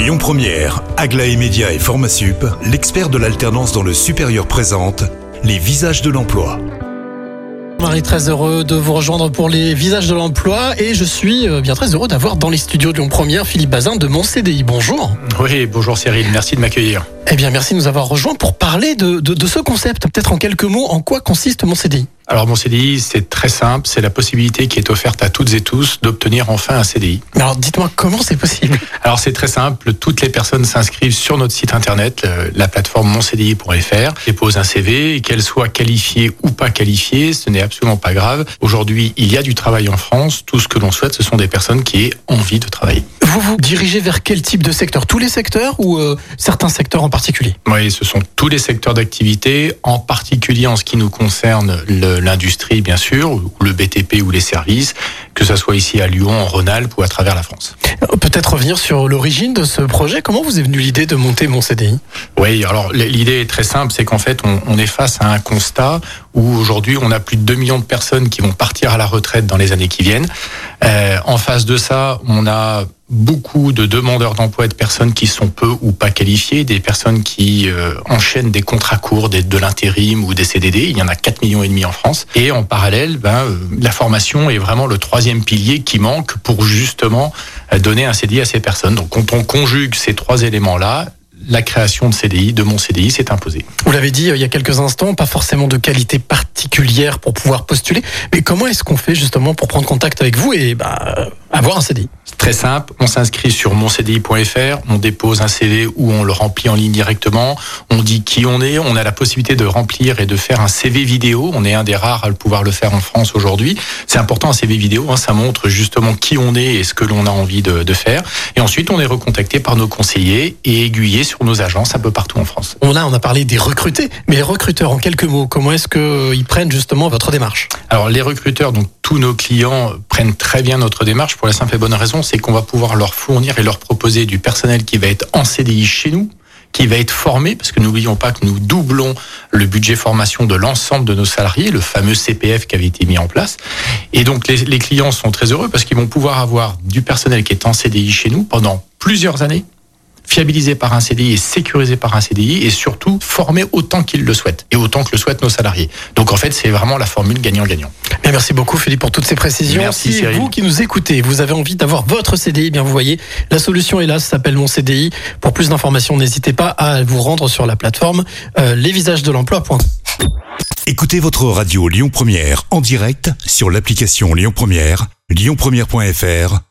Lyon Première, Aglaé Média et Formasup, l'expert de l'alternance dans le supérieur présente les visages de l'emploi. Marie, très heureux de vous rejoindre pour les visages de l'emploi et je suis euh, bien très heureux d'avoir dans les studios de Lyon Première Philippe Bazin de mon CDI. Bonjour. Oui, bonjour Cyril, merci de m'accueillir. Eh bien, merci de nous avoir rejoints pour parler de, de, de ce concept. Peut-être en quelques mots, en quoi consiste mon CDI Alors mon CDI, c'est très simple, c'est la possibilité qui est offerte à toutes et tous d'obtenir enfin un CDI. Alors, dites-moi comment c'est possible? Alors c'est très simple, toutes les personnes s'inscrivent sur notre site internet, euh, la plateforme moncdi.fr, déposent un CV, et qu'elle soit qualifiée ou pas qualifiée, ce n'est absolument pas grave. Aujourd'hui, il y a du travail en France, tout ce que l'on souhaite, ce sont des personnes qui aient envie de travailler. Vous vous dirigez vers quel type de secteur? Tous les secteurs ou euh, certains secteurs en particulier? Oui, ce sont tous les secteurs d'activité, en particulier en ce qui nous concerne l'industrie, bien sûr, ou le BTP ou les services, que ce soit ici à Lyon, en Rhône-Alpes ou à travers la France. Euh, Peut-être revenir sur l'origine de ce projet. Comment vous est venue l'idée de monter mon CDI Oui, alors l'idée est très simple, c'est qu'en fait, on, on est face à un constat où aujourd'hui, on a plus de 2 millions de personnes qui vont partir à la retraite dans les années qui viennent. Euh, en face de ça, on a beaucoup de demandeurs d'emploi et de personnes qui sont peu ou pas qualifiées, des personnes qui euh, enchaînent des contrats courts, des, de l'intérim ou des CDD. Il y en a 4 millions et demi en France. Et en parallèle, ben, euh, la formation est vraiment le troisième pilier qui manque pour justement euh, donner un CDI à ces personnes. Donc quand on conjugue ces trois éléments-là, la création de CDI, de mon CDI, s'est imposée. Vous l'avez dit euh, il y a quelques instants, pas forcément de qualité particulière pour pouvoir postuler. Mais comment est-ce qu'on fait justement pour prendre contact avec vous et bah, avoir un CDI très simple, on s'inscrit sur moncdi.fr, on dépose un CV ou on le remplit en ligne directement, on dit qui on est, on a la possibilité de remplir et de faire un CV vidéo, on est un des rares à le pouvoir le faire en France aujourd'hui. C'est important un CV vidéo, hein, ça montre justement qui on est et ce que l'on a envie de, de faire. Et ensuite on est recontacté par nos conseillers et aiguillé sur nos agences un peu partout en France. On a, on a parlé des recrutés, mais les recruteurs, en quelques mots, comment est-ce qu'ils prennent justement votre démarche? Alors les recruteurs, donc tous nos clients prennent très bien notre démarche pour la simple et bonne raison, c'est qu'on va pouvoir leur fournir et leur proposer du personnel qui va être en CDI chez nous qui va être formé, parce que n'oublions pas que nous doublons le budget formation de l'ensemble de nos salariés, le fameux CPF qui avait été mis en place. Et donc les, clients sont très heureux parce qu'ils vont pouvoir avoir du personnel qui est en CDI chez nous pendant plusieurs années, fiabilisé par un CDI et sécurisé par un CDI et surtout formé autant qu'ils le souhaitent et autant que le souhaitent nos salariés. Donc en fait, c'est vraiment la formule gagnant-gagnant. Merci beaucoup Philippe pour toutes ces précisions. Merci, si Cyril. vous qui nous écoutez, vous avez envie d'avoir votre CDI, eh bien vous voyez, la solution est là, ça s'appelle mon CDI. Pour plus d'informations, n'hésitez pas à vous rendre sur la plateforme euh, lesvisagesdelemploi.com. Écoutez votre radio Lyon Première en direct sur l'application Lyon Première, lyonpremière.fr